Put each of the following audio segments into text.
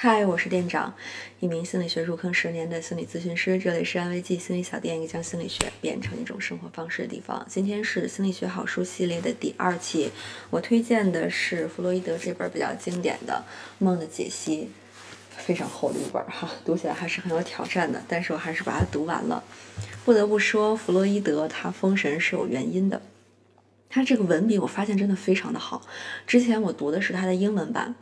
嗨，我是店长，一名心理学入坑十年的心理咨询师。这里是安慰剂心理小店，一个将心理学变成一种生活方式的地方。今天是心理学好书系列的第二期，我推荐的是弗洛伊德这本比较经典的《梦的解析》，非常厚的一本哈，读起来还是很有挑战的，但是我还是把它读完了。不得不说，弗洛伊德他封神是有原因的，他这个文笔我发现真的非常的好。之前我读的是他的英文版。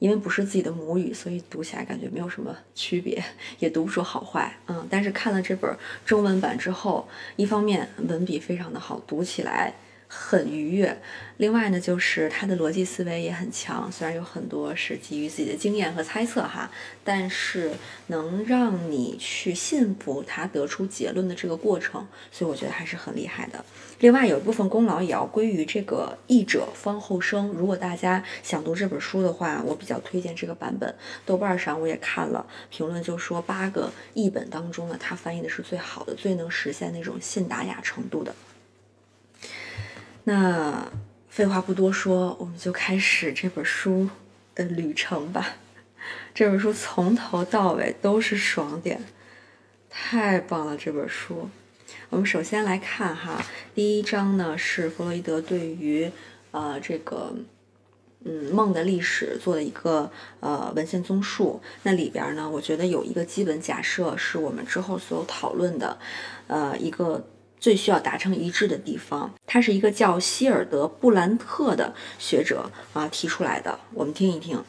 因为不是自己的母语，所以读起来感觉没有什么区别，也读不出好坏。嗯，但是看了这本中文版之后，一方面文笔非常的好，读起来。很愉悦，另外呢，就是他的逻辑思维也很强，虽然有很多是基于自己的经验和猜测哈，但是能让你去信服他得出结论的这个过程，所以我觉得还是很厉害的。另外有一部分功劳也要归于这个译者方后生。如果大家想读这本书的话，我比较推荐这个版本。豆瓣上我也看了评论，就说八个译本当中呢，他翻译的是最好的，最能实现那种信达雅程度的。那废话不多说，我们就开始这本书的旅程吧。这本书从头到尾都是爽点，太棒了！这本书，我们首先来看哈，第一章呢是弗洛伊德对于呃这个嗯梦的历史做的一个呃文献综述。那里边呢，我觉得有一个基本假设是我们之后所有讨论的呃一个。最需要达成一致的地方，他是一个叫希尔德·布兰特的学者啊提出来的，我们听一听。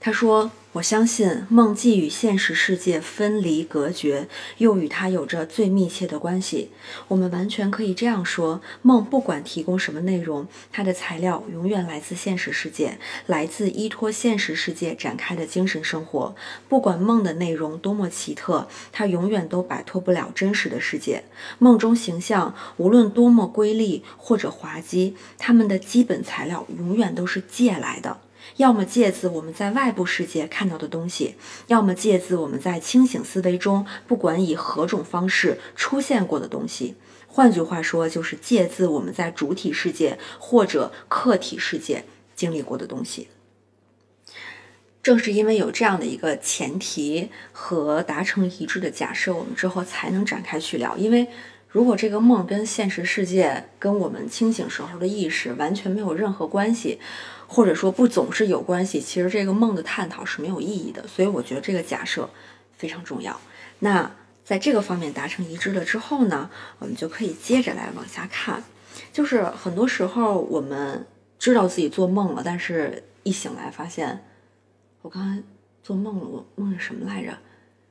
他说。我相信梦既与现实世界分离隔绝，又与它有着最密切的关系。我们完全可以这样说：梦不管提供什么内容，它的材料永远来自现实世界，来自依托现实世界展开的精神生活。不管梦的内容多么奇特，它永远都摆脱不了真实的世界。梦中形象无论多么瑰丽或者滑稽，它们的基本材料永远都是借来的。要么借自我们在外部世界看到的东西，要么借自我们在清醒思维中不管以何种方式出现过的东西。换句话说，就是借自我们在主体世界或者客体世界经历过的东西。正是因为有这样的一个前提和达成一致的假设，我们之后才能展开去聊。因为如果这个梦跟现实世界、跟我们清醒时候的意识完全没有任何关系。或者说不总是有关系，其实这个梦的探讨是没有意义的，所以我觉得这个假设非常重要。那在这个方面达成一致了之后呢，我们就可以接着来往下看。就是很多时候我们知道自己做梦了，但是一醒来发现我刚才做梦了，我梦见什么来着？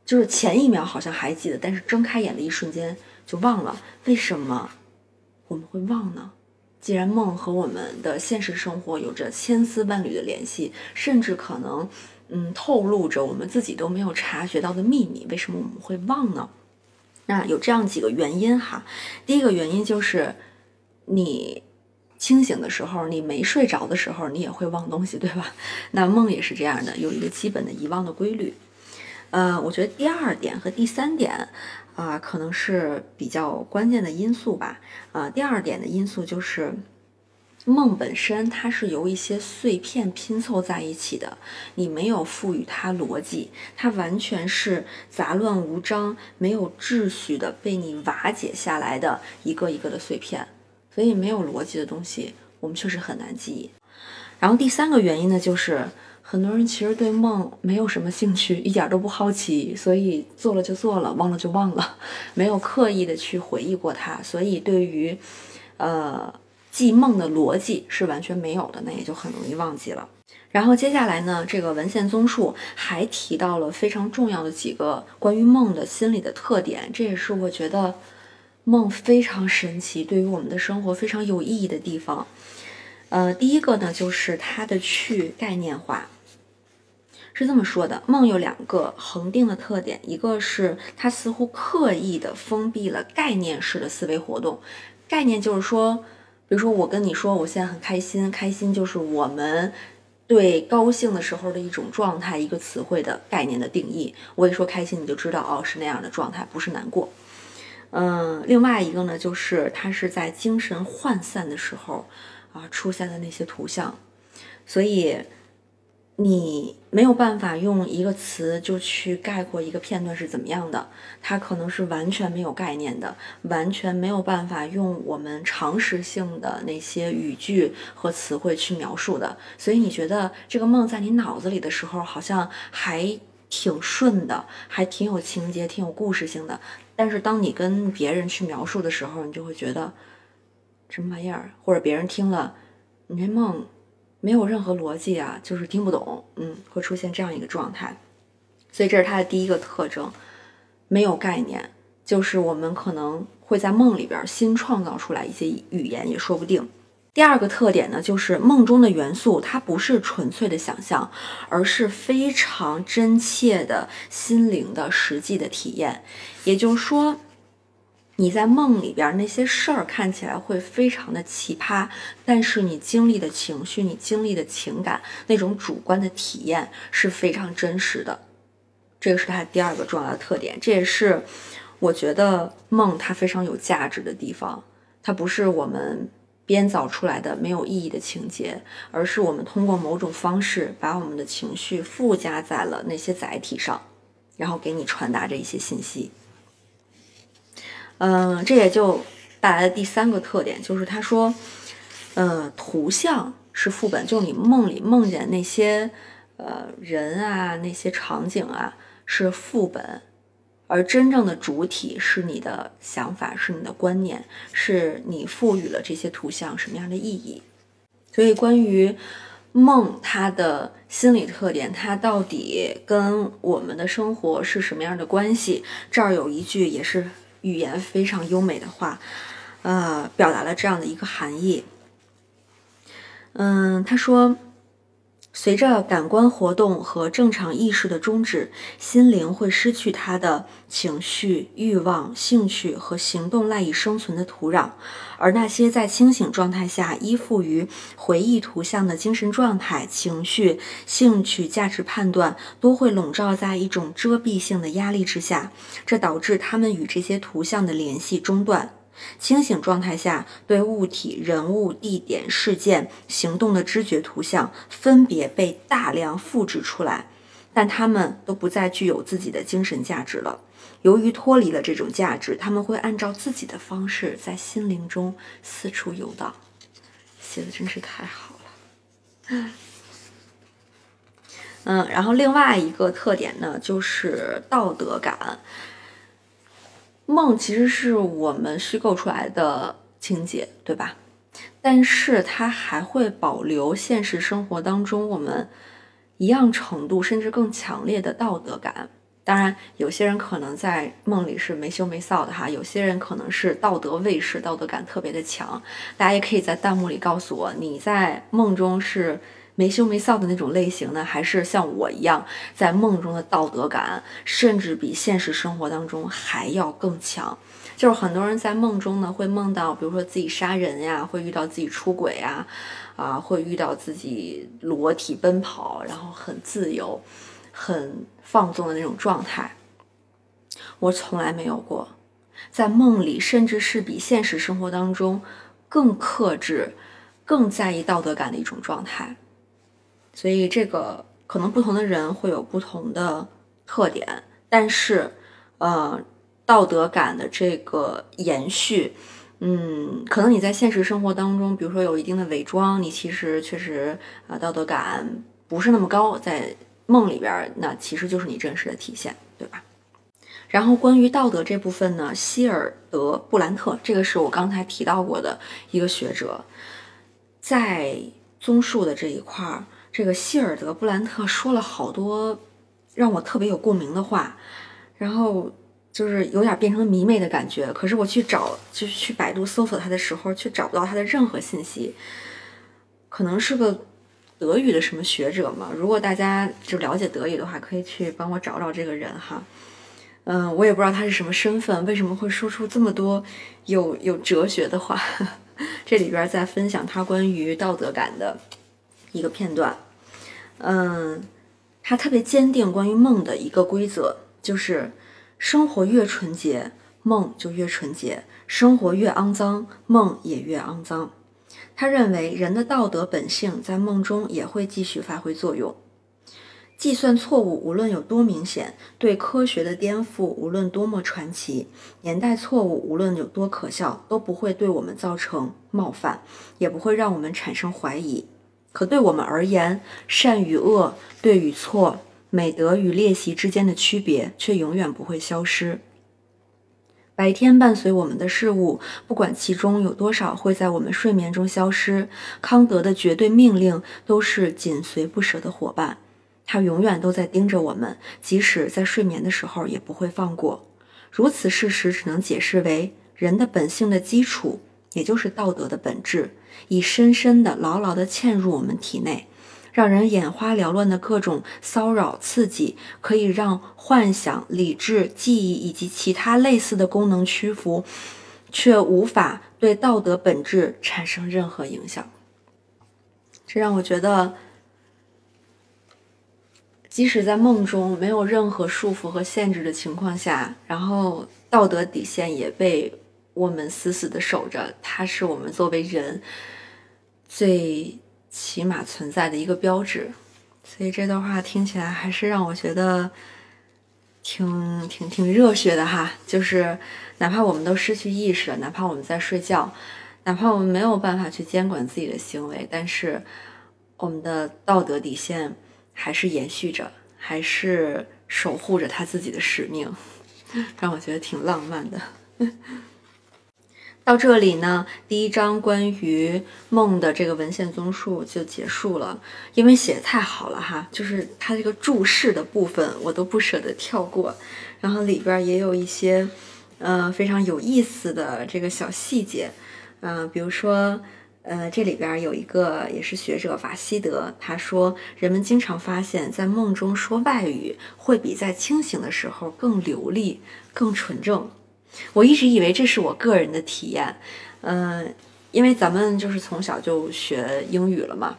就是前一秒好像还记得，但是睁开眼的一瞬间就忘了。为什么我们会忘呢？既然梦和我们的现实生活有着千丝万缕的联系，甚至可能，嗯，透露着我们自己都没有察觉到的秘密，为什么我们会忘呢？那有这样几个原因哈。第一个原因就是，你清醒的时候，你没睡着的时候，你也会忘东西，对吧？那梦也是这样的，有一个基本的遗忘的规律。呃，我觉得第二点和第三点。啊，可能是比较关键的因素吧。啊，第二点的因素就是梦本身它是由一些碎片拼凑在一起的，你没有赋予它逻辑，它完全是杂乱无章、没有秩序的被你瓦解下来的一个一个的碎片，所以没有逻辑的东西我们确实很难记忆。然后第三个原因呢，就是。很多人其实对梦没有什么兴趣，一点都不好奇，所以做了就做了，忘了就忘了，没有刻意的去回忆过它，所以对于，呃，记梦的逻辑是完全没有的，那也就很容易忘记了。然后接下来呢，这个文献综述还提到了非常重要的几个关于梦的心理的特点，这也是我觉得梦非常神奇，对于我们的生活非常有意义的地方。呃，第一个呢，就是它的去概念化。是这么说的，梦有两个恒定的特点，一个是它似乎刻意的封闭了概念式的思维活动。概念就是说，比如说我跟你说我现在很开心，开心就是我们对高兴的时候的一种状态，一个词汇的概念的定义。我一说开心，你就知道哦是那样的状态，不是难过。嗯，另外一个呢，就是它是在精神涣散的时候啊出现的那些图像，所以。你没有办法用一个词就去概括一个片段是怎么样的，它可能是完全没有概念的，完全没有办法用我们常识性的那些语句和词汇去描述的。所以你觉得这个梦在你脑子里的时候，好像还挺顺的，还挺有情节、挺有故事性的。但是当你跟别人去描述的时候，你就会觉得什么玩意儿，或者别人听了你这梦。没有任何逻辑啊，就是听不懂，嗯，会出现这样一个状态，所以这是它的第一个特征，没有概念，就是我们可能会在梦里边新创造出来一些语言也说不定。第二个特点呢，就是梦中的元素它不是纯粹的想象，而是非常真切的心灵的实际的体验，也就是说。你在梦里边那些事儿看起来会非常的奇葩，但是你经历的情绪、你经历的情感，那种主观的体验是非常真实的。这个是它第二个重要的特点，这也是我觉得梦它非常有价值的地方。它不是我们编造出来的没有意义的情节，而是我们通过某种方式把我们的情绪附加在了那些载体上，然后给你传达着一些信息。嗯，这也就带来的第三个特点，就是他说，呃，图像是副本，就你梦里梦见那些呃人啊，那些场景啊是副本，而真正的主体是你的想法，是你的观念，是你赋予了这些图像什么样的意义。所以，关于梦它的心理特点，它到底跟我们的生活是什么样的关系？这儿有一句也是。语言非常优美的话，呃，表达了这样的一个含义。嗯，他说，随着感官活动和正常意识的终止，心灵会失去它的情绪、欲望、兴趣和行动赖以生存的土壤，而那些在清醒状态下依附于回忆图像的精神状态、情绪、兴趣、价值判断，都会笼罩在一种遮蔽性的压力之下，这导致他们与这些图像的联系中断。清醒状态下，对物体、人物、地点、事件、行动的知觉图像分别被大量复制出来，但它们都不再具有自己的精神价值了。由于脱离了这种价值，他们会按照自己的方式在心灵中四处游荡。写的真是太好了。嗯，然后另外一个特点呢，就是道德感。梦其实是我们虚构出来的情节，对吧？但是它还会保留现实生活当中我们一样程度甚至更强烈的道德感。当然，有些人可能在梦里是没羞没臊的哈，有些人可能是道德卫士，道德感特别的强。大家也可以在弹幕里告诉我，你在梦中是。没羞没臊的那种类型呢，还是像我一样，在梦中的道德感，甚至比现实生活当中还要更强。就是很多人在梦中呢，会梦到，比如说自己杀人呀，会遇到自己出轨呀，啊，会遇到自己裸体奔跑，然后很自由、很放纵的那种状态。我从来没有过，在梦里，甚至是比现实生活当中更克制、更在意道德感的一种状态。所以这个可能不同的人会有不同的特点，但是，呃，道德感的这个延续，嗯，可能你在现实生活当中，比如说有一定的伪装，你其实确实啊道德感不是那么高，在梦里边，那其实就是你真实的体现，对吧？然后关于道德这部分呢，希尔德布兰特，这个是我刚才提到过的一个学者，在综述的这一块儿。这个希尔德布兰特说了好多让我特别有共鸣的话，然后就是有点变成迷妹的感觉。可是我去找，就是去百度搜索他的时候，却找不到他的任何信息。可能是个德语的什么学者嘛？如果大家就了解德语的话，可以去帮我找找这个人哈。嗯，我也不知道他是什么身份，为什么会说出这么多有有哲学的话。这里边在分享他关于道德感的一个片段。嗯，他特别坚定关于梦的一个规则，就是生活越纯洁，梦就越纯洁；生活越肮脏，梦也越肮脏。他认为人的道德本性在梦中也会继续发挥作用。计算错误无论有多明显，对科学的颠覆无论多么传奇，年代错误无论有多可笑，都不会对我们造成冒犯，也不会让我们产生怀疑。可对我们而言，善与恶、对与错、美德与劣习之间的区别却永远不会消失。白天伴随我们的事物，不管其中有多少会在我们睡眠中消失，康德的绝对命令都是紧随不舍的伙伴。他永远都在盯着我们，即使在睡眠的时候也不会放过。如此事实只能解释为人的本性的基础，也就是道德的本质，已深深的、牢牢的嵌入我们体内，让人眼花缭乱的各种骚扰刺激，可以让幻想、理智、记忆以及其他类似的功能屈服，却无法对道德本质产生任何影响。这让我觉得。即使在梦中没有任何束缚和限制的情况下，然后道德底线也被我们死死的守着，它是我们作为人最起码存在的一个标志。所以这段话听起来还是让我觉得挺挺挺热血的哈。就是哪怕我们都失去意识了，哪怕我们在睡觉，哪怕我们没有办法去监管自己的行为，但是我们的道德底线。还是延续着，还是守护着他自己的使命，让我觉得挺浪漫的。到这里呢，第一章关于梦的这个文献综述就结束了。因为写的太好了哈，就是它这个注释的部分我都不舍得跳过，然后里边也有一些呃非常有意思的这个小细节，嗯，比如说。呃，这里边有一个也是学者法西德，他说，人们经常发现，在梦中说外语会比在清醒的时候更流利、更纯正。我一直以为这是我个人的体验，嗯，因为咱们就是从小就学英语了嘛，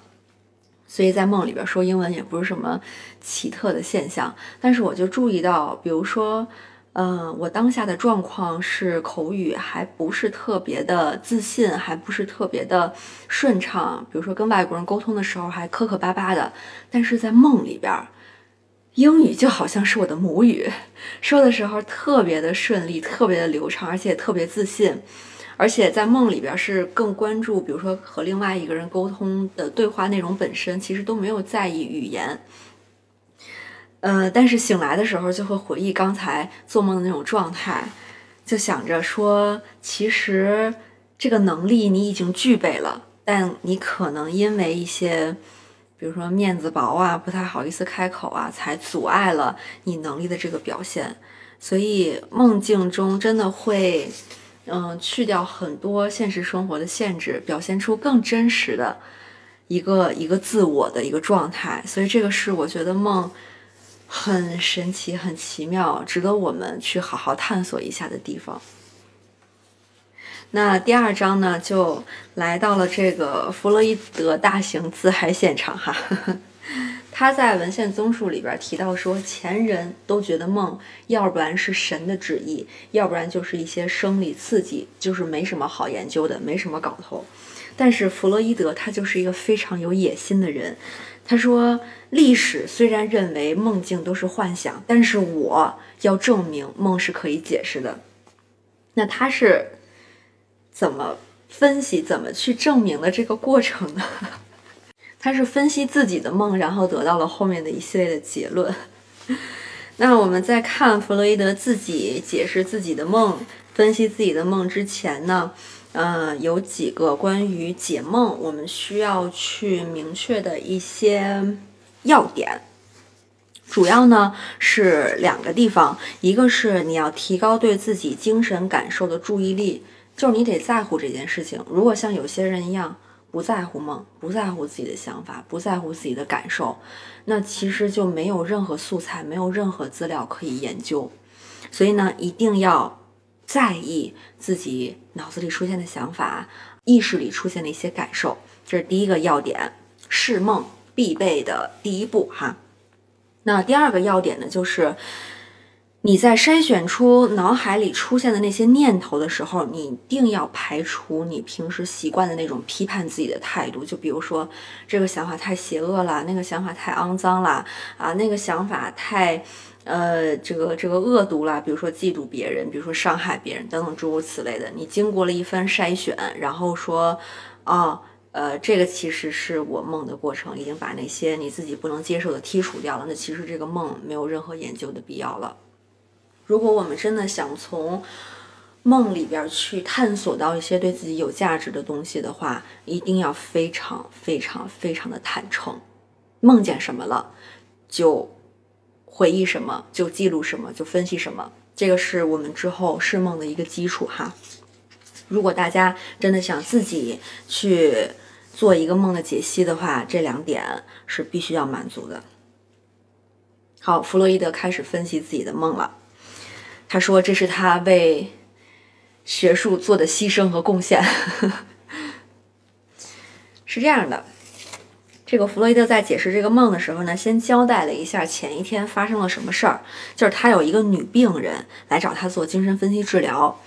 所以在梦里边说英文也不是什么奇特的现象。但是我就注意到，比如说。嗯，我当下的状况是口语还不是特别的自信，还不是特别的顺畅。比如说跟外国人沟通的时候还磕磕巴巴的，但是在梦里边，英语就好像是我的母语，说的时候特别的顺利，特别的流畅，而且特别自信。而且在梦里边是更关注，比如说和另外一个人沟通的对话内容本身，其实都没有在意语言。呃，但是醒来的时候就会回忆刚才做梦的那种状态，就想着说，其实这个能力你已经具备了，但你可能因为一些，比如说面子薄啊，不太好意思开口啊，才阻碍了你能力的这个表现。所以梦境中真的会，嗯，去掉很多现实生活的限制，表现出更真实的一个一个自我的一个状态。所以这个是我觉得梦。很神奇，很奇妙，值得我们去好好探索一下的地方。那第二章呢，就来到了这个弗洛伊德大型自嗨现场哈。他在文献综述里边提到说，前人都觉得梦要不然是神的旨意，要不然就是一些生理刺激，就是没什么好研究的，没什么搞头。但是弗洛伊德他就是一个非常有野心的人。他说：“历史虽然认为梦境都是幻想，但是我要证明梦是可以解释的。那他是怎么分析、怎么去证明的这个过程呢？他是分析自己的梦，然后得到了后面的一系列的结论。那我们在看弗洛伊德自己解释自己的梦、分析自己的梦之前呢？”嗯，有几个关于解梦，我们需要去明确的一些要点。主要呢是两个地方，一个是你要提高对自己精神感受的注意力，就是你得在乎这件事情。如果像有些人一样不在乎梦，不在乎自己的想法，不在乎自己的感受，那其实就没有任何素材，没有任何资料可以研究。所以呢，一定要。在意自己脑子里出现的想法，意识里出现的一些感受，这是第一个要点，是梦必备的第一步哈。那第二个要点呢，就是你在筛选出脑海里出现的那些念头的时候，你一定要排除你平时习惯的那种批判自己的态度。就比如说，这个想法太邪恶了，那个想法太肮脏了，啊，那个想法太，呃，这个这个恶毒了。比如说嫉妒别人，比如说伤害别人等等诸如此类的。你经过了一番筛选，然后说，啊，呃，这个其实是我梦的过程，已经把那些你自己不能接受的剔除掉了。那其实这个梦没有任何研究的必要了。如果我们真的想从梦里边去探索到一些对自己有价值的东西的话，一定要非常非常非常的坦诚。梦见什么了，就回忆什么，就记录什么，就分析什么。这个是我们之后释梦的一个基础哈。如果大家真的想自己去做一个梦的解析的话，这两点是必须要满足的。好，弗洛伊德开始分析自己的梦了。他说：“这是他为学术做的牺牲和贡献。”是这样的，这个弗洛伊德在解释这个梦的时候呢，先交代了一下前一天发生了什么事儿。就是他有一个女病人来找他做精神分析治疗。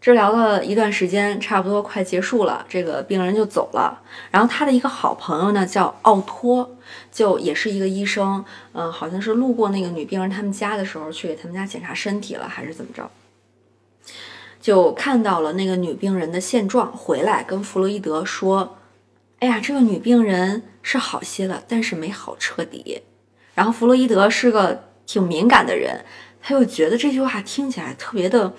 治疗了一段时间，差不多快结束了，这个病人就走了。然后他的一个好朋友呢，叫奥托，就也是一个医生，嗯，好像是路过那个女病人他们家的时候，去给他们家检查身体了，还是怎么着，就看到了那个女病人的现状，回来跟弗洛伊德说：“哎呀，这个女病人是好些了，但是没好彻底。”然后弗洛伊德是个挺敏感的人，他又觉得这句话听起来特别的。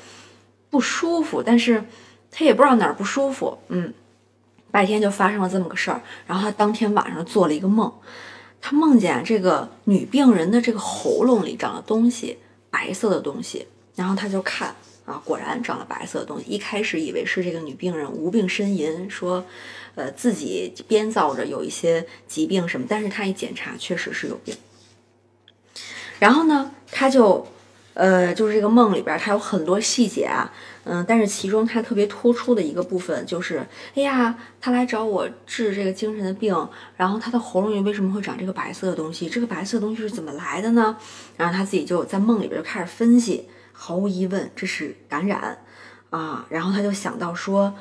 不舒服，但是他也不知道哪儿不舒服。嗯，白天就发生了这么个事儿，然后他当天晚上做了一个梦，他梦见这个女病人的这个喉咙里长了东西，白色的东西。然后他就看啊，果然长了白色的东西。一开始以为是这个女病人无病呻吟，说呃自己编造着有一些疾病什么，但是他一检查确实是有病。然后呢，他就。呃，就是这个梦里边，它有很多细节啊，嗯，但是其中它特别突出的一个部分就是，哎呀，他来找我治这个精神的病，然后他的喉咙里为什么会长这个白色的东西？这个白色的东西是怎么来的呢？然后他自己就在梦里边就开始分析，毫无疑问这是感染啊，然后他就想到说。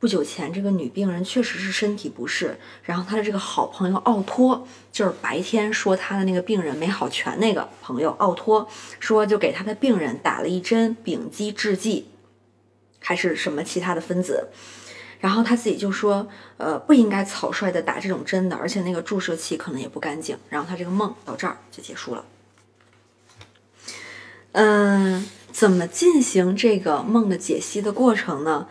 不久前，这个女病人确实是身体不适，然后她的这个好朋友奥托，就是白天说她的那个病人没好全那个朋友奥托，说就给她的病人打了一针丙基制剂，还是什么其他的分子，然后他自己就说，呃，不应该草率的打这种针的，而且那个注射器可能也不干净。然后他这个梦到这儿就结束了。嗯，怎么进行这个梦的解析的过程呢？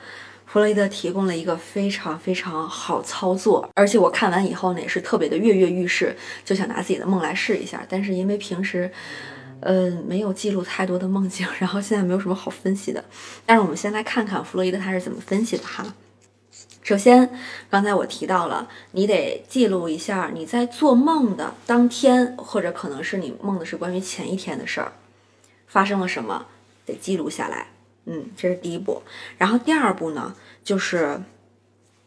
弗洛伊德提供了一个非常非常好操作，而且我看完以后呢，也是特别的跃跃欲试，就想拿自己的梦来试一下。但是因为平时，呃，没有记录太多的梦境，然后现在没有什么好分析的。但是我们先来看看弗洛伊德他是怎么分析的哈。首先，刚才我提到了，你得记录一下你在做梦的当天，或者可能是你梦的是关于前一天的事儿，发生了什么，得记录下来。嗯，这是第一步，然后第二步呢，就是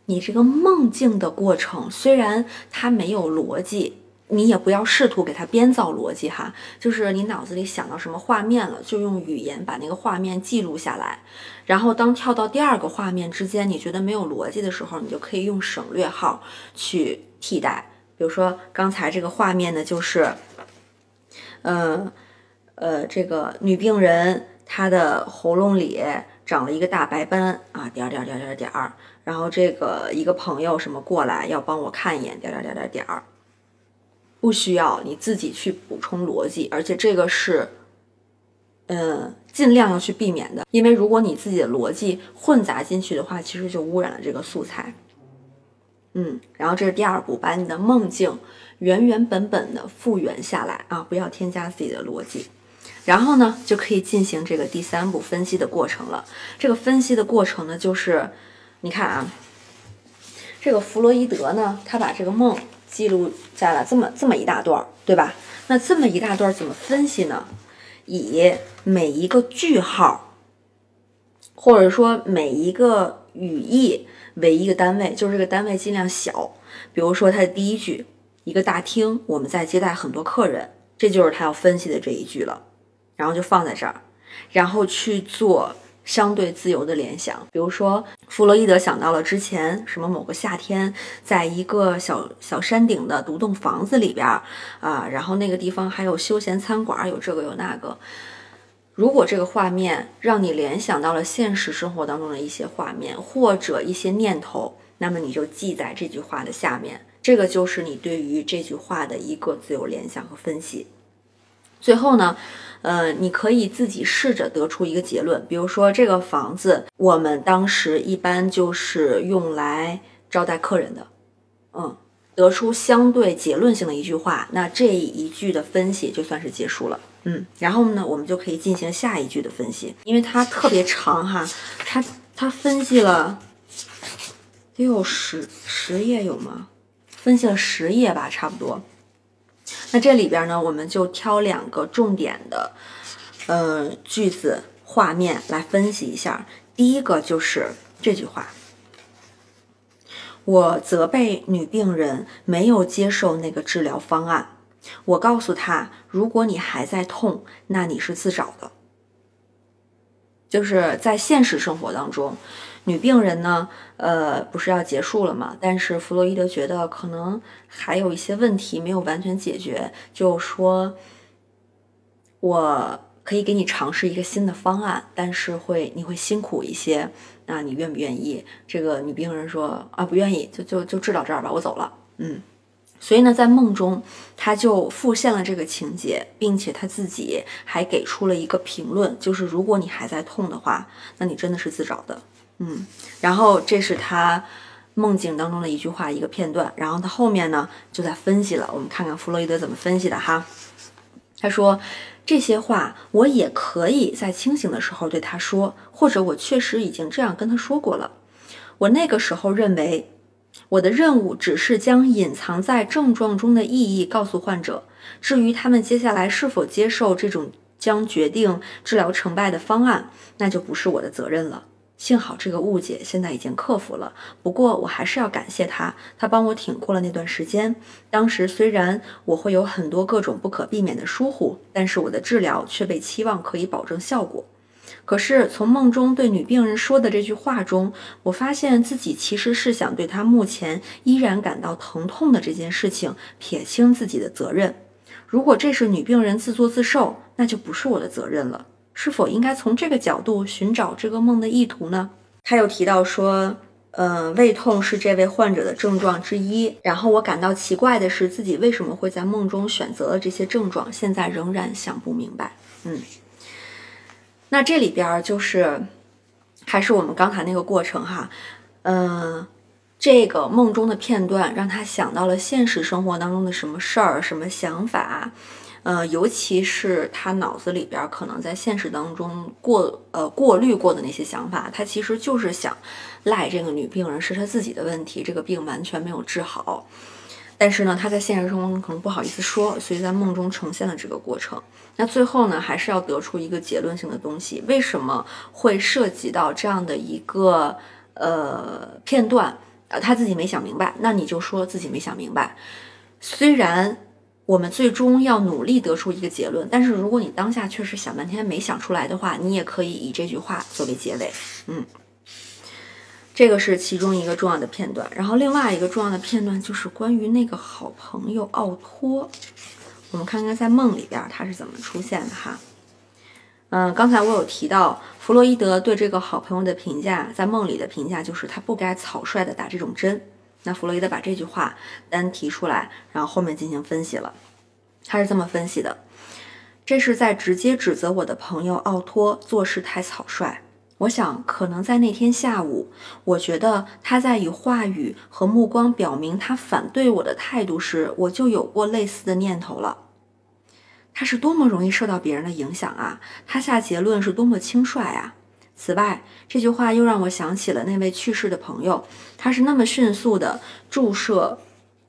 你这个梦境的过程，虽然它没有逻辑，你也不要试图给它编造逻辑哈，就是你脑子里想到什么画面了，就用语言把那个画面记录下来，然后当跳到第二个画面之间，你觉得没有逻辑的时候，你就可以用省略号去替代，比如说刚才这个画面呢，就是，嗯，呃，这个女病人。他的喉咙里长了一个大白斑啊，点点点点点儿。然后这个一个朋友什么过来要帮我看一眼，点点点点点儿。不需要你自己去补充逻辑，而且这个是，嗯，尽量要去避免的，因为如果你自己的逻辑混杂进去的话，其实就污染了这个素材。嗯，然后这是第二步，把你的梦境原原本本的复原下来啊，不要添加自己的逻辑。然后呢，就可以进行这个第三步分析的过程了。这个分析的过程呢，就是你看啊，这个弗洛伊德呢，他把这个梦记录在了这么这么一大段，对吧？那这么一大段怎么分析呢？以每一个句号，或者说每一个语义为一个单位，就是这个单位尽量小。比如说他的第一句，一个大厅，我们在接待很多客人，这就是他要分析的这一句了。然后就放在这儿，然后去做相对自由的联想。比如说，弗洛伊德想到了之前什么某个夏天，在一个小小山顶的独栋房子里边啊，然后那个地方还有休闲餐馆，有这个有那个。如果这个画面让你联想到了现实生活当中的一些画面或者一些念头，那么你就记在这句话的下面。这个就是你对于这句话的一个自由联想和分析。最后呢，呃，你可以自己试着得出一个结论，比如说这个房子我们当时一般就是用来招待客人的，嗯，得出相对结论性的一句话，那这一句的分析就算是结束了。嗯，然后呢，我们就可以进行下一句的分析，因为它特别长哈，它它分析了得有十十页有吗？分析了十页吧，差不多。那这里边呢，我们就挑两个重点的，呃，句子画面来分析一下。第一个就是这句话：我责备女病人没有接受那个治疗方案。我告诉她，如果你还在痛，那你是自找的。就是在现实生活当中，女病人呢，呃，不是要结束了吗？但是弗洛伊德觉得可能还有一些问题没有完全解决，就说我可以给你尝试一个新的方案，但是会你会辛苦一些。那你愿不愿意？这个女病人说啊，不愿意，就就就治到这儿吧，我走了。嗯。所以呢，在梦中，他就复现了这个情节，并且他自己还给出了一个评论，就是如果你还在痛的话，那你真的是自找的。嗯，然后这是他梦境当中的一句话，一个片段。然后他后面呢，就在分析了。我们看看弗洛伊德怎么分析的哈。他说这些话，我也可以在清醒的时候对他说，或者我确实已经这样跟他说过了。我那个时候认为。我的任务只是将隐藏在症状中的意义告诉患者，至于他们接下来是否接受这种将决定治疗成败的方案，那就不是我的责任了。幸好这个误解现在已经克服了，不过我还是要感谢他，他帮我挺过了那段时间。当时虽然我会有很多各种不可避免的疏忽，但是我的治疗却被期望可以保证效果。可是从梦中对女病人说的这句话中，我发现自己其实是想对她目前依然感到疼痛的这件事情撇清自己的责任。如果这是女病人自作自受，那就不是我的责任了。是否应该从这个角度寻找这个梦的意图呢？他又提到说，呃，胃痛是这位患者的症状之一。然后我感到奇怪的是，自己为什么会在梦中选择了这些症状，现在仍然想不明白。嗯。那这里边就是，还是我们刚才那个过程哈，嗯，这个梦中的片段让他想到了现实生活当中的什么事儿、什么想法，呃，尤其是他脑子里边可能在现实当中过呃过滤过的那些想法，他其实就是想赖这个女病人是他自己的问题，这个病完全没有治好。但是呢，他在现实生活中可能不好意思说，所以在梦中呈现了这个过程。那最后呢，还是要得出一个结论性的东西：为什么会涉及到这样的一个呃片段？呃，他自己没想明白，那你就说自己没想明白。虽然我们最终要努力得出一个结论，但是如果你当下确实想半天没想出来的话，你也可以以这句话作为结尾。嗯。这个是其中一个重要的片段，然后另外一个重要的片段就是关于那个好朋友奥托。我们看看在梦里边他是怎么出现的哈。嗯，刚才我有提到弗洛伊德对这个好朋友的评价，在梦里的评价就是他不该草率的打这种针。那弗洛伊德把这句话单提出来，然后后面进行分析了。他是这么分析的：这是在直接指责我的朋友奥托做事太草率。我想，可能在那天下午，我觉得他在以话语和目光表明他反对我的态度时，我就有过类似的念头了。他是多么容易受到别人的影响啊！他下结论是多么轻率啊！此外，这句话又让我想起了那位去世的朋友，他是那么迅速的注射，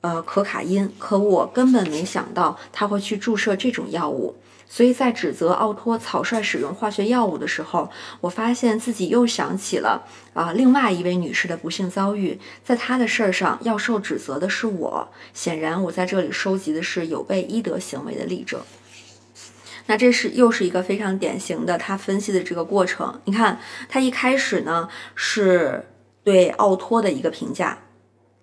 呃，可卡因，可我根本没想到他会去注射这种药物。所以在指责奥托草率使用化学药物的时候，我发现自己又想起了啊，另外一位女士的不幸遭遇。在她的事儿上，要受指责的是我。显然，我在这里收集的是有悖医德行为的例证。那这是又是一个非常典型的他分析的这个过程。你看，他一开始呢是对奥托的一个评价，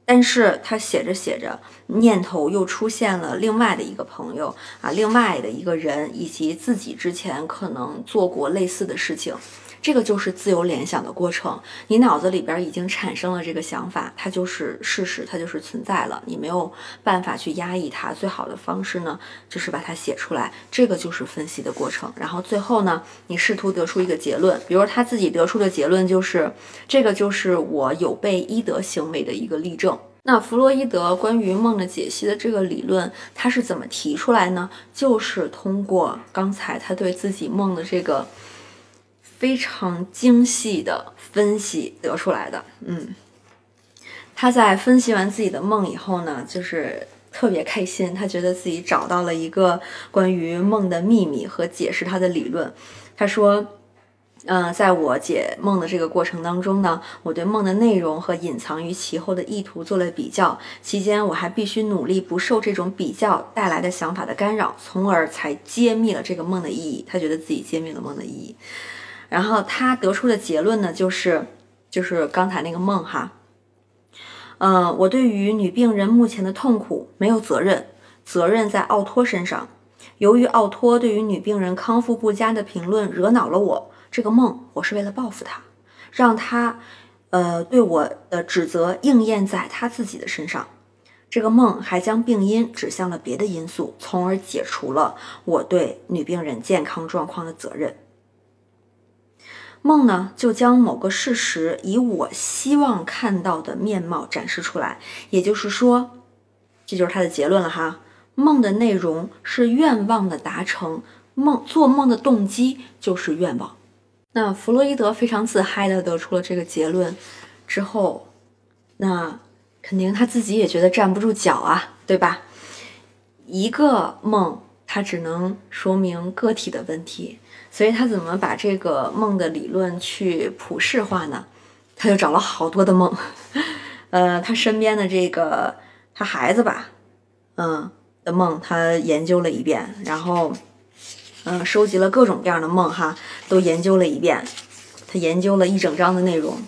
但是他写着写着，念头又出现了另外的一个朋友啊，另外的一个人，以及自己之前可能做过类似的事情。这个就是自由联想的过程，你脑子里边已经产生了这个想法，它就是事实，它就是存在了，你没有办法去压抑它。最好的方式呢，就是把它写出来，这个就是分析的过程。然后最后呢，你试图得出一个结论，比如他自己得出的结论就是，这个就是我有悖伊德行为的一个例证。那弗洛伊德关于梦的解析的这个理论，他是怎么提出来呢？就是通过刚才他对自己梦的这个。非常精细的分析得出来的，嗯，他在分析完自己的梦以后呢，就是特别开心，他觉得自己找到了一个关于梦的秘密和解释他的理论。他说，嗯，在我解梦的这个过程当中呢，我对梦的内容和隐藏于其后的意图做了比较，期间我还必须努力不受这种比较带来的想法的干扰，从而才揭秘了这个梦的意义。他觉得自己揭秘了梦的意义。然后他得出的结论呢，就是，就是刚才那个梦哈，嗯，我对于女病人目前的痛苦没有责任，责任在奥托身上。由于奥托对于女病人康复不佳的评论惹恼了我，这个梦我是为了报复他，让他，呃，对我的指责应验在他自己的身上。这个梦还将病因指向了别的因素，从而解除了我对女病人健康状况的责任。梦呢，就将某个事实以我希望看到的面貌展示出来，也就是说，这就是他的结论了哈。梦的内容是愿望的达成，梦做梦的动机就是愿望。那弗洛伊德非常自嗨的得出了这个结论之后，那肯定他自己也觉得站不住脚啊，对吧？一个梦，它只能说明个体的问题。所以他怎么把这个梦的理论去普世化呢？他就找了好多的梦，呃，他身边的这个他孩子吧，嗯的梦，他研究了一遍，然后嗯收集了各种各样的梦哈，都研究了一遍，他研究了一整章的内容，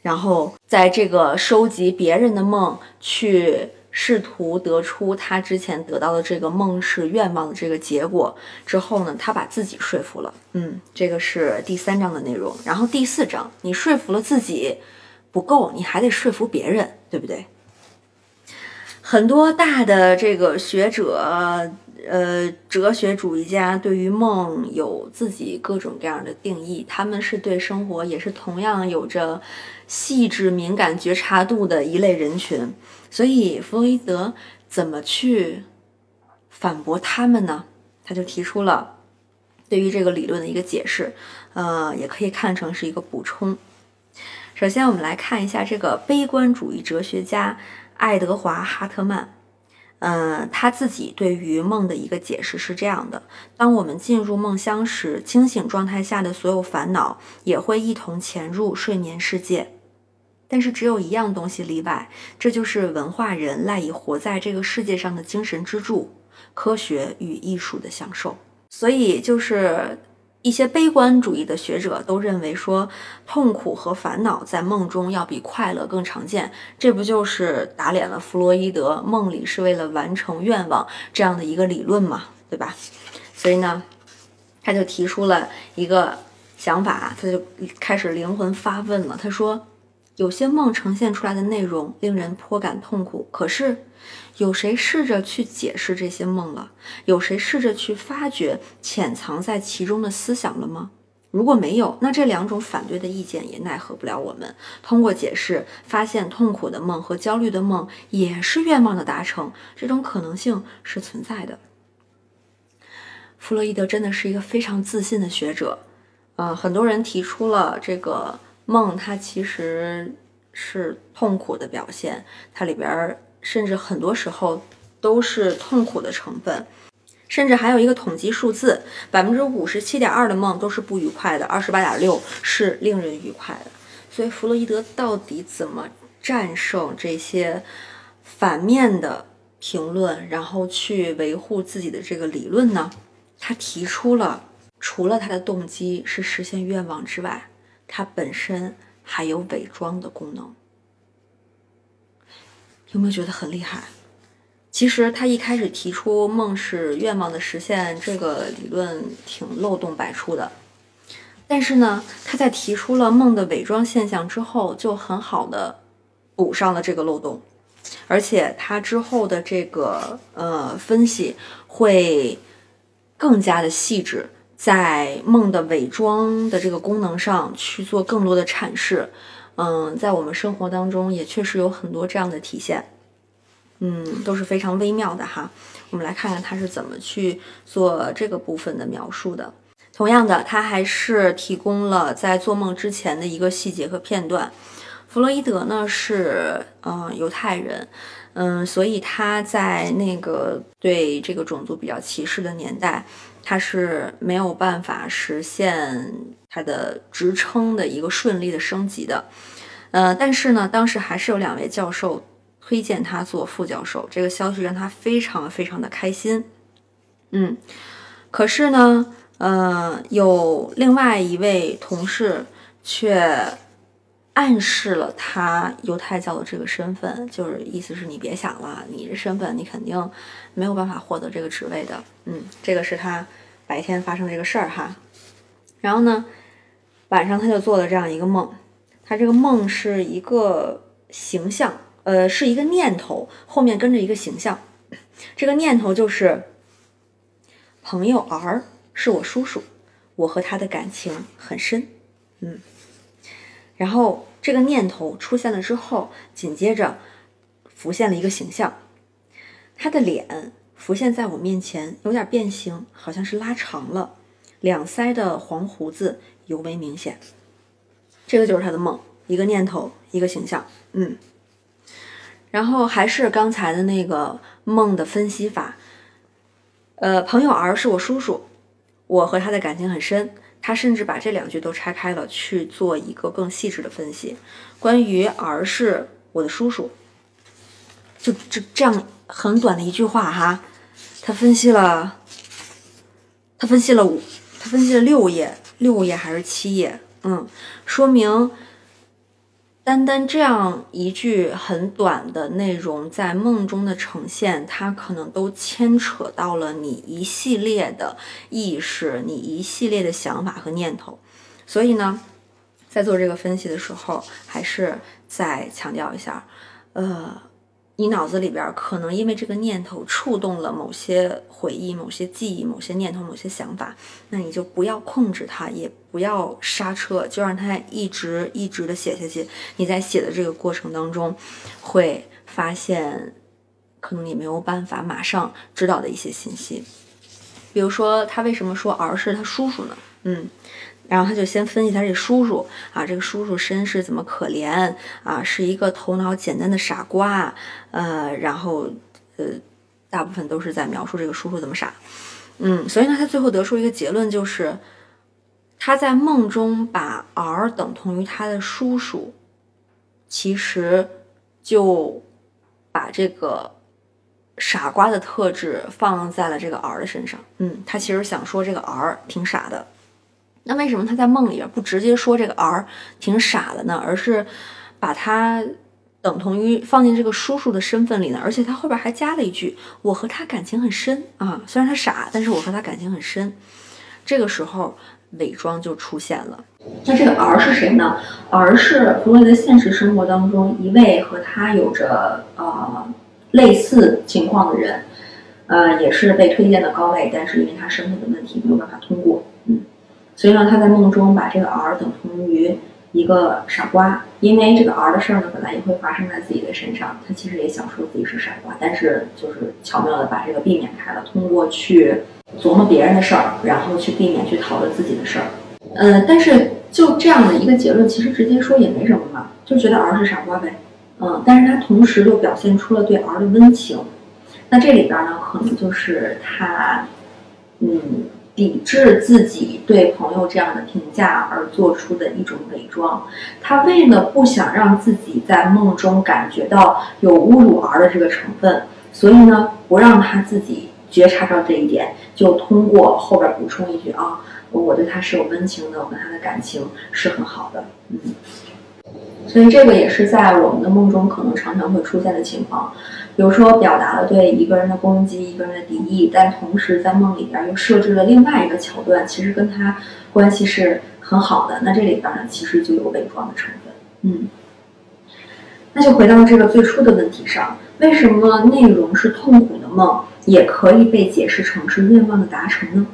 然后在这个收集别人的梦去。试图得出他之前得到的这个梦是愿望的这个结果之后呢，他把自己说服了。嗯，这个是第三章的内容。然后第四章，你说服了自己不够，你还得说服别人，对不对？很多大的这个学者，呃，哲学主义家对于梦有自己各种各样的定义，他们是对生活也是同样有着细致敏感觉察度的一类人群。所以弗洛伊德怎么去反驳他们呢？他就提出了对于这个理论的一个解释，呃，也可以看成是一个补充。首先，我们来看一下这个悲观主义哲学家爱德华·哈特曼，嗯，他自己对于梦的一个解释是这样的：当我们进入梦乡时，清醒状态下的所有烦恼也会一同潜入睡眠世界。但是只有一样东西例外，这就是文化人赖以活在这个世界上的精神支柱——科学与艺术的享受。所以，就是一些悲观主义的学者都认为说，痛苦和烦恼在梦中要比快乐更常见。这不就是打脸了弗洛伊德“梦里是为了完成愿望”这样的一个理论嘛？对吧？所以呢，他就提出了一个想法，他就开始灵魂发问了。他说。有些梦呈现出来的内容令人颇感痛苦，可是有谁试着去解释这些梦了？有谁试着去发掘潜藏在其中的思想了吗？如果没有，那这两种反对的意见也奈何不了我们。通过解释，发现痛苦的梦和焦虑的梦也是愿望的达成，这种可能性是存在的。弗洛伊德真的是一个非常自信的学者，呃，很多人提出了这个。梦它其实是痛苦的表现，它里边甚至很多时候都是痛苦的成分，甚至还有一个统计数字，百分之五十七点二的梦都是不愉快的，二十八点六是令人愉快的。所以弗洛伊德到底怎么战胜这些反面的评论，然后去维护自己的这个理论呢？他提出了，除了他的动机是实现愿望之外，它本身还有伪装的功能。有没有觉得很厉害？其实他一开始提出梦是愿望的实现这个理论挺漏洞百出的，但是呢，他在提出了梦的伪装现象之后，就很好的补上了这个漏洞，而且他之后的这个呃分析会更加的细致，在梦的伪装的这个功能上去做更多的阐释。嗯，在我们生活当中也确实有很多这样的体现，嗯，都是非常微妙的哈。我们来看看他是怎么去做这个部分的描述的。同样的，他还是提供了在做梦之前的一个细节和片段。弗洛伊德呢是嗯犹太人，嗯，所以他在那个对这个种族比较歧视的年代，他是没有办法实现。他的职称的一个顺利的升级的，呃，但是呢，当时还是有两位教授推荐他做副教授，这个消息让他非常非常的开心。嗯，可是呢，呃，有另外一位同事却暗示了他犹太教的这个身份，就是意思是你别想了，你这身份你肯定没有办法获得这个职位的。嗯，这个是他白天发生这个事儿哈，然后呢？晚上他就做了这样一个梦，他这个梦是一个形象，呃，是一个念头，后面跟着一个形象。这个念头就是朋友 R 是我叔叔，我和他的感情很深，嗯。然后这个念头出现了之后，紧接着浮现了一个形象，他的脸浮现在我面前，有点变形，好像是拉长了，两腮的黄胡子。尤为明显，这个就是他的梦，一个念头，一个形象，嗯，然后还是刚才的那个梦的分析法，呃，朋友 R 是我叔叔，我和他的感情很深，他甚至把这两句都拆开了去做一个更细致的分析，关于儿是我的叔叔，就这这样很短的一句话哈，他分析了，他分析了五，他分析了六页。六页还是七页？嗯，说明单单这样一句很短的内容在梦中的呈现，它可能都牵扯到了你一系列的意识，你一系列的想法和念头。所以呢，在做这个分析的时候，还是再强调一下，呃。你脑子里边可能因为这个念头触动了某些回忆、某些记忆、某些念头、某些想法，那你就不要控制它，也不要刹车，就让它一直一直的写下去。你在写的这个过程当中，会发现可能你没有办法马上知道的一些信息，比如说他为什么说儿是他叔叔呢？嗯。然后他就先分析他这叔叔啊，这个叔叔身世怎么可怜啊，是一个头脑简单的傻瓜，呃，然后呃，大部分都是在描述这个叔叔怎么傻，嗯，所以呢，他最后得出一个结论，就是他在梦中把 R 等同于他的叔叔，其实就把这个傻瓜的特质放在了这个 R 的身上，嗯，他其实想说这个 R 挺傻的。那为什么他在梦里边不直接说这个 R 挺傻的呢？而是把他等同于放进这个叔叔的身份里呢？而且他后边还加了一句：“我和他感情很深啊，虽然他傻，但是我和他感情很深。”这个时候伪装就出现了。那这个 R 是谁呢？R 是弗洛伊德现实生活当中一位和他有着呃类似情况的人，呃，也是被推荐的高位，但是因为他身份的问题没有办法通过。所以呢，他在梦中把这个 R 等同于一个傻瓜，因为这个 R 的事儿呢，本来也会发生在自己的身上。他其实也想说自己是傻瓜，但是就是巧妙的把这个避免开了，通过去琢磨别人的事儿，然后去避免去讨论自己的事儿。嗯，但是就这样的一个结论，其实直接说也没什么嘛，就觉得 R 是傻瓜呗。嗯，但是他同时又表现出了对 R 的温情。那这里边呢，可能就是他，嗯。抵制自己对朋友这样的评价而做出的一种伪装，他为了不想让自己在梦中感觉到有侮辱儿的这个成分，所以呢，不让他自己觉察到这一点，就通过后边补充一句啊，我对他是有温情的，我跟他的感情是很好的，嗯。所以这个也是在我们的梦中可能常常会出现的情况，比如说表达了对一个人的攻击、一个人的敌意，但同时在梦里边又设置了另外一个桥段，其实跟他关系是很好的。那这里边呢，其实就有伪装的成分，嗯。那就回到这个最初的问题上，为什么内容是痛苦的梦也可以被解释成是愿望的达成呢？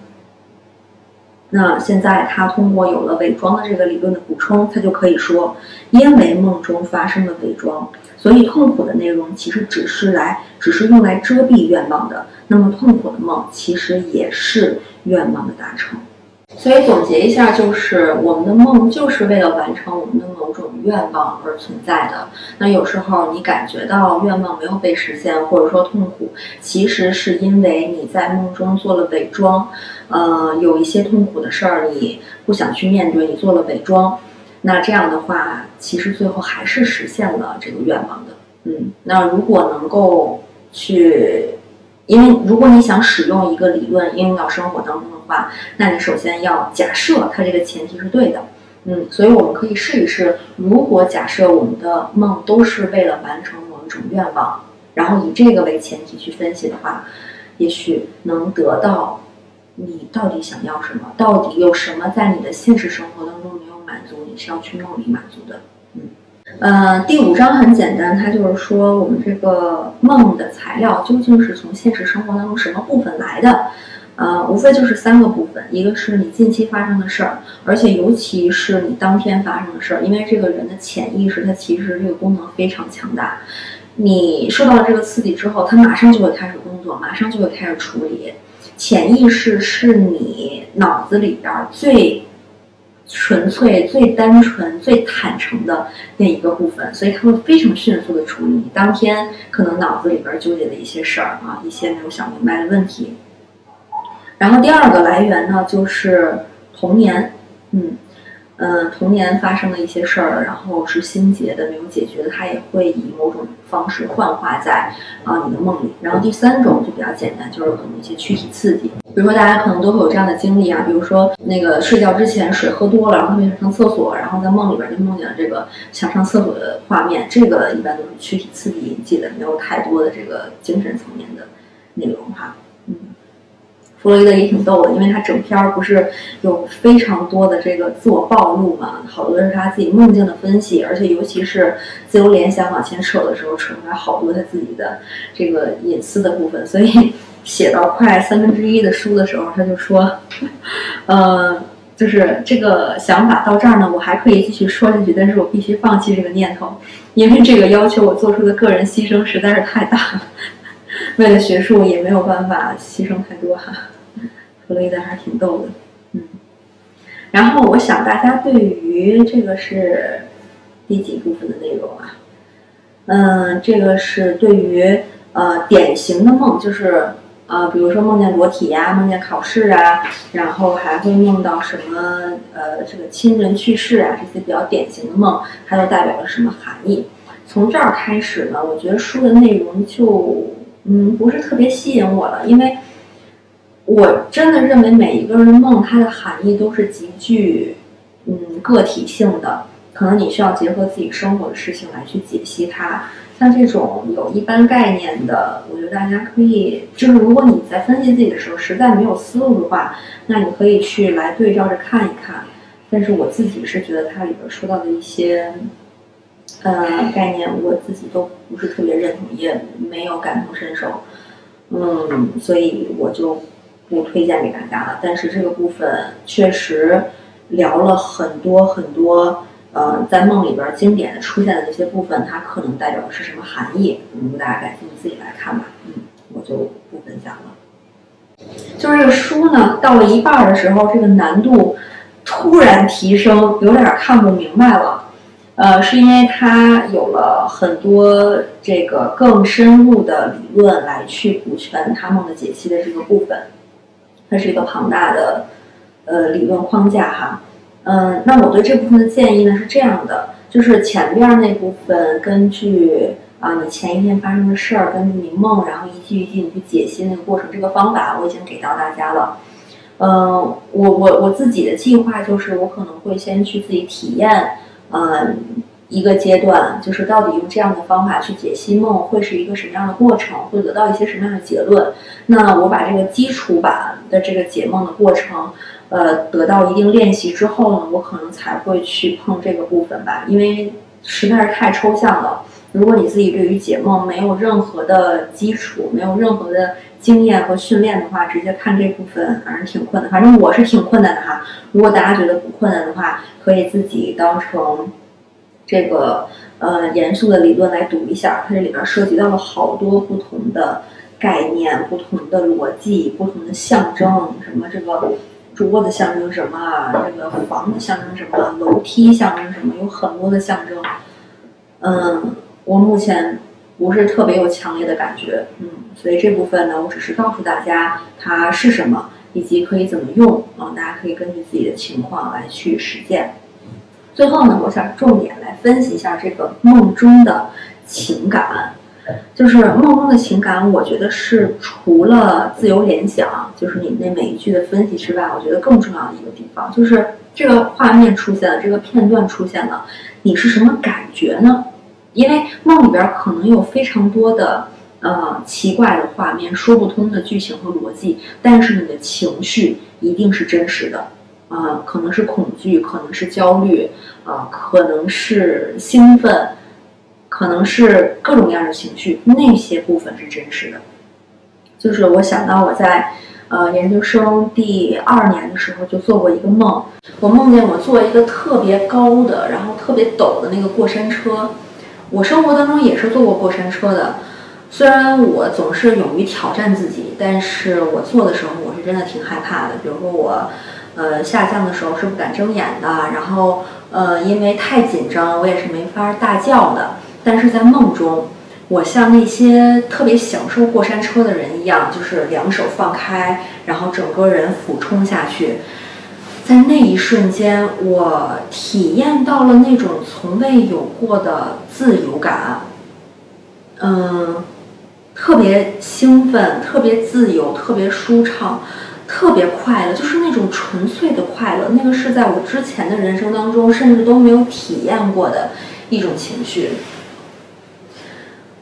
那现在他通过有了伪装的这个理论的补充，他就可以说，因为梦中发生了伪装，所以痛苦的内容其实只是来，只是用来遮蔽愿望的。那么痛苦的梦其实也是愿望的达成。所以总结一下，就是我们的梦就是为了完成我们的某种愿望而存在的。那有时候你感觉到愿望没有被实现，或者说痛苦，其实是因为你在梦中做了伪装。呃，有一些痛苦的事儿你不想去面对，你做了伪装。那这样的话，其实最后还是实现了这个愿望的。嗯，那如果能够去，因为如果你想使用一个理论应用到生活当中的。话，那你首先要假设它这个前提是对的，嗯，所以我们可以试一试，如果假设我们的梦都是为了完成某一种愿望，然后以这个为前提去分析的话，也许能得到你到底想要什么，到底有什么在你的现实生活当中没有满足，你是要去梦里满足的，嗯，呃，第五章很简单，它就是说我们这个梦的材料究竟是从现实生活当中什么部分来的。呃，无非就是三个部分，一个是你近期发生的事儿，而且尤其是你当天发生的事儿，因为这个人的潜意识它其实这个功能非常强大，你受到了这个刺激之后，他马上就会开始工作，马上就会开始处理。潜意识是你脑子里边最纯粹、最单纯、最坦诚的那一个部分，所以他会非常迅速的处理你当天可能脑子里边纠结的一些事儿啊，一些没有想明白的问题。然后第二个来源呢，就是童年，嗯，嗯，童年发生的一些事儿，然后是心结的没有解决的，它也会以某种方式幻化在啊你的梦里。然后第三种就比较简单，就是可能一些躯体刺激，比如说大家可能都会有这样的经历啊，比如说那个睡觉之前水喝多了，然后特别想上厕所，然后在梦里边就梦见了这个想上厕所的画面，这个一般都是躯体刺激引起的，没有太多的这个精神层面的内容哈。弗洛伊德也挺逗的，因为他整篇儿不是有非常多的这个自我暴露嘛，好多是他自己梦境的分析，而且尤其是自由联想往前扯的时候，扯出来好多他自己的这个隐私的部分。所以写到快三分之一的书的时候，他就说：“呃，就是这个想法到这儿呢，我还可以继续说下去，但是我必须放弃这个念头，因为这个要求我做出的个人牺牲实在是太大了，为了学术也没有办法牺牲太多哈。”弗洛伊德还挺逗的，嗯，然后我想大家对于这个是第几部分的内容啊？嗯，这个是对于呃典型的梦，就是呃比如说梦见裸体呀，梦见考试啊，然后还会梦到什么呃这个亲人去世啊这些比较典型的梦，它都代表了什么含义？从这儿开始呢，我觉得书的内容就嗯不是特别吸引我了，因为。我真的认为每一个人的梦，它的含义都是极具，嗯，个体性的。可能你需要结合自己生活的事情来去解析它。像这种有一般概念的，我觉得大家可以，就是如果你在分析自己的时候实在没有思路的话，那你可以去来对照着看一看。但是我自己是觉得它里边说到的一些，呃，概念，我自己都不是特别认同，也没有感同身受。嗯，所以我就。不推荐给大家了，但是这个部分确实聊了很多很多，呃，在梦里边经典的出现的那些部分，它可能代表的是什么含义？如果大家感兴趣，自己来看吧。嗯，我就不分享了。就是这个书呢，到了一半的时候，这个难度突然提升，有点看不明白了。呃，是因为它有了很多这个更深入的理论来去补全他梦的解析的这个部分。它是一个庞大的，呃，理论框架哈，嗯，那我对这部分的建议呢是这样的，就是前边那部分根据啊，你前一天发生的事儿，根据你梦，然后一句一句你去解析那个过程，这个方法我已经给到大家了。嗯，我我我自己的计划就是，我可能会先去自己体验，嗯，一个阶段，就是到底用这样的方法去解析梦会是一个什么样的过程，会得到一些什么样的结论。那我把这个基础版的这个解梦的过程，呃，得到一定练习之后呢，我可能才会去碰这个部分吧，因为实在是太抽象了。如果你自己对于解梦没有任何的基础，没有任何的经验和训练的话，直接看这部分反正挺困难。反正我是挺困难的哈。如果大家觉得不困难的话，可以自己当成这个呃严肃的理论来读一下。它这里边涉及到了好多不同的概念、不同的逻辑、不同的象征，什么这个桌子象征什么，这个房子象征什么，楼梯象征什么，有很多的象征，嗯。我目前不是特别有强烈的感觉，嗯，所以这部分呢，我只是告诉大家它是什么，以及可以怎么用啊，大家可以根据自己的情况来去实践。最后呢，我想重点来分析一下这个梦中的情感，就是梦中的情感，我觉得是除了自由联想，就是你那每一句的分析之外，我觉得更重要的一个地方，就是这个画面出现了，这个片段出现了，你是什么感觉呢？因为梦里边可能有非常多的呃奇怪的画面、说不通的剧情和逻辑，但是你的情绪一定是真实的，啊，可能是恐惧，可能是焦虑，啊，可能是兴奋，可能是各种各样的情绪，那些部分是真实的。就是我想到我在呃研究生第二年的时候就做过一个梦，我梦见我坐一个特别高的，然后特别陡的那个过山车。我生活当中也是坐过过山车的，虽然我总是勇于挑战自己，但是我坐的时候我是真的挺害怕的。比如说我，呃，下降的时候是不敢睁眼的，然后呃，因为太紧张，我也是没法大叫的。但是在梦中，我像那些特别享受过山车的人一样，就是两手放开，然后整个人俯冲下去。在那一瞬间，我体验到了那种从未有过的自由感，嗯，特别兴奋，特别自由，特别舒畅，特别快乐，就是那种纯粹的快乐。那个是在我之前的人生当中甚至都没有体验过的一种情绪。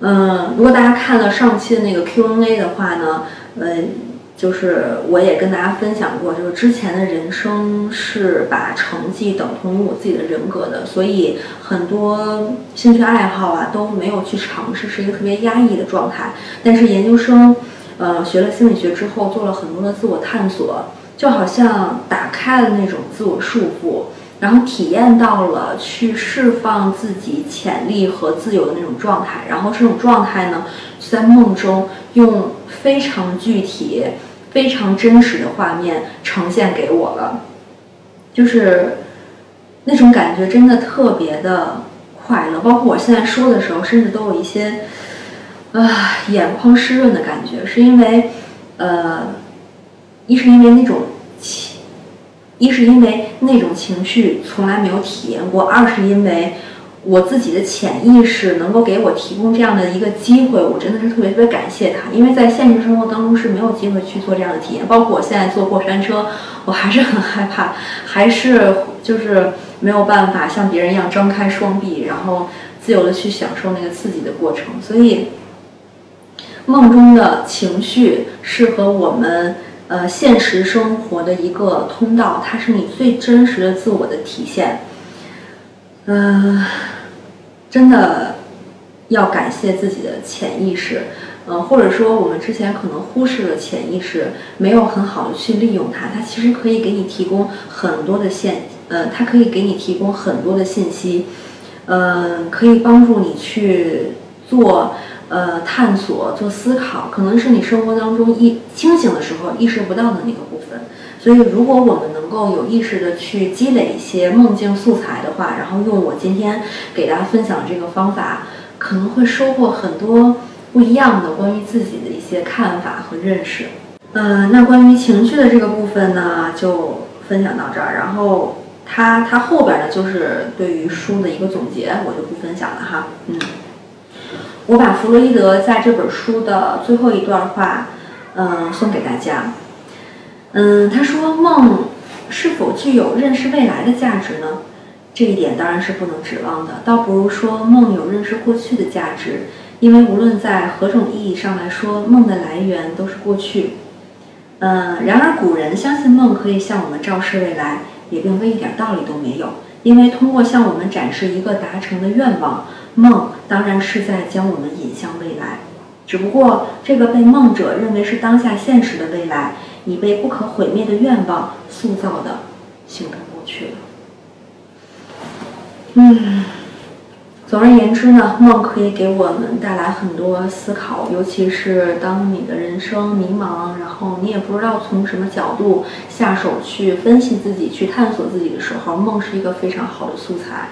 嗯，如果大家看了上期的那个 Q&A 的话呢，嗯。就是我也跟大家分享过，就是之前的人生是把成绩等同于我自己的人格的，所以很多兴趣爱好啊都没有去尝试，是一个特别压抑的状态。但是研究生，呃，学了心理学之后，做了很多的自我探索，就好像打开了那种自我束缚，然后体验到了去释放自己潜力和自由的那种状态。然后这种状态呢，在梦中用。非常具体、非常真实的画面呈现给我了，就是那种感觉真的特别的快乐。包括我现在说的时候，甚至都有一些啊眼眶湿润的感觉，是因为呃，一是因为那种情，一是因为那种情绪从来没有体验过，二是因为。我自己的潜意识能够给我提供这样的一个机会，我真的是特别特别感谢他，因为在现实生活当中是没有机会去做这样的体验。包括我现在坐过山车，我还是很害怕，还是就是没有办法像别人一样张开双臂，然后自由的去享受那个刺激的过程。所以，梦中的情绪是和我们呃现实生活的一个通道，它是你最真实的自我的体现。嗯，真的要感谢自己的潜意识，嗯，或者说我们之前可能忽视了潜意识，没有很好的去利用它。它其实可以给你提供很多的线，呃，它可以给你提供很多的信息，嗯，可以帮助你去做呃探索、做思考，可能是你生活当中一清醒的时候意识不到的那个部分。所以，如果我们能够有意识的去积累一些梦境素材的话，然后用我今天给大家分享的这个方法，可能会收获很多不一样的关于自己的一些看法和认识。嗯，那关于情绪的这个部分呢，就分享到这儿。然后它它后边呢，就是对于书的一个总结，我就不分享了哈。嗯，我把弗洛伊德在这本书的最后一段话，嗯，送给大家。嗯，他说：“梦是否具有认识未来的价值呢？这一点当然是不能指望的，倒不如说梦有认识过去的价值，因为无论在何种意义上来说，梦的来源都是过去。嗯，然而古人相信梦可以向我们昭示未来，也并非一点道理都没有，因为通过向我们展示一个达成的愿望。”梦当然是在将我们引向未来，只不过这个被梦者认为是当下现实的未来，已被不可毁灭的愿望塑造的形成过去了。嗯，总而言之呢，梦可以给我们带来很多思考，尤其是当你的人生迷茫，然后你也不知道从什么角度下手去分析自己、去探索自己的时候，梦是一个非常好的素材。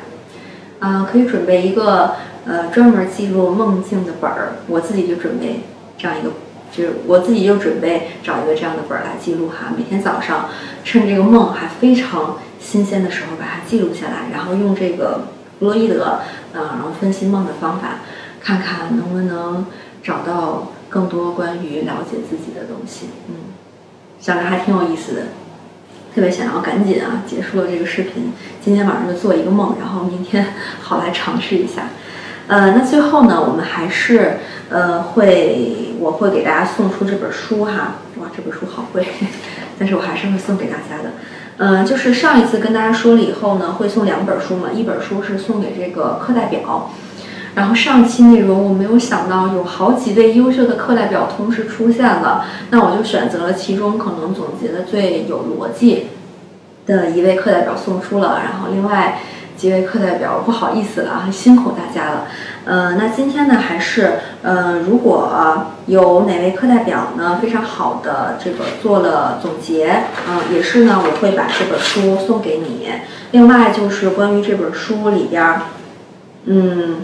啊，可以准备一个呃专门记录梦境的本儿，我自己就准备这样一个，就是我自己就准备找一个这样的本儿来记录哈。每天早上趁这个梦还非常新鲜的时候把它记录下来，然后用这个弗洛伊德呃，然后分析梦的方法，看看能不能找到更多关于了解自己的东西。嗯，想着还挺有意思的。特别想要赶紧啊结束了这个视频，今天晚上就做一个梦，然后明天好来尝试一下。呃，那最后呢，我们还是呃会我会给大家送出这本书哈，哇，这本书好贵，但是我还是会送给大家的。嗯，就是上一次跟大家说了以后呢，会送两本书嘛，一本书是送给这个课代表。然后上期内容我没有想到有好几位优秀的课代表同时出现了，那我就选择了其中可能总结的最有逻辑的一位课代表送出了，然后另外几位课代表不好意思了，辛苦大家了。呃，那今天呢还是呃，如果有哪位课代表呢非常好的这个做了总结，嗯，也是呢我会把这本书送给你。另外就是关于这本书里边，嗯。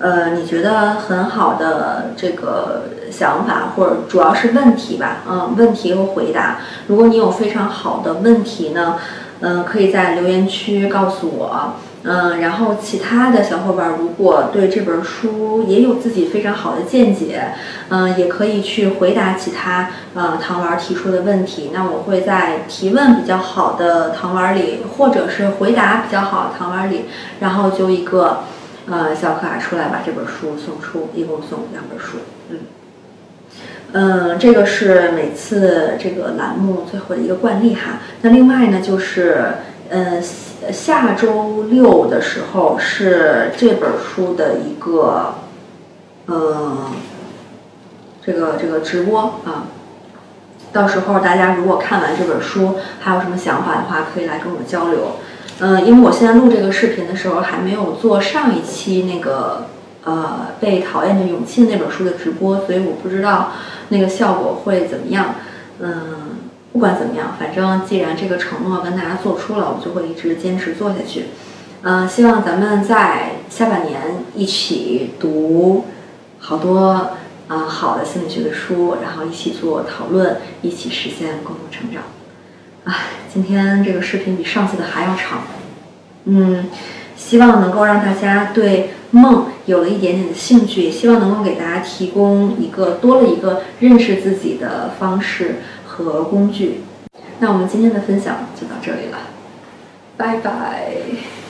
呃，你觉得很好的这个想法，或者主要是问题吧，嗯，问题和回答。如果你有非常好的问题呢，嗯，可以在留言区告诉我，嗯，然后其他的小伙伴如果对这本书也有自己非常好的见解，嗯，也可以去回答其他呃糖丸提出的问题。那我会在提问比较好的糖丸里，或者是回答比较好的糖丸里，然后就一个。呃，小可爱出来把这本书送出，一共送两本书。嗯，嗯，这个是每次这个栏目最后的一个惯例哈。那另外呢，就是呃，下周六的时候是这本书的一个呃，这个这个直播啊。到时候大家如果看完这本书还有什么想法的话，可以来跟我交流。嗯，因为我现在录这个视频的时候还没有做上一期那个呃被讨厌的勇气那本书的直播，所以我不知道那个效果会怎么样。嗯，不管怎么样，反正既然这个承诺跟大家做出了，我就会一直坚持做下去。嗯，希望咱们在下半年一起读好多啊好的心理学的书，然后一起做讨论，一起实现共同成长。唉，今天这个视频比上次的还要长，嗯，希望能够让大家对梦有了一点点的兴趣，也希望能够给大家提供一个多了一个认识自己的方式和工具。那我们今天的分享就到这里了，拜拜。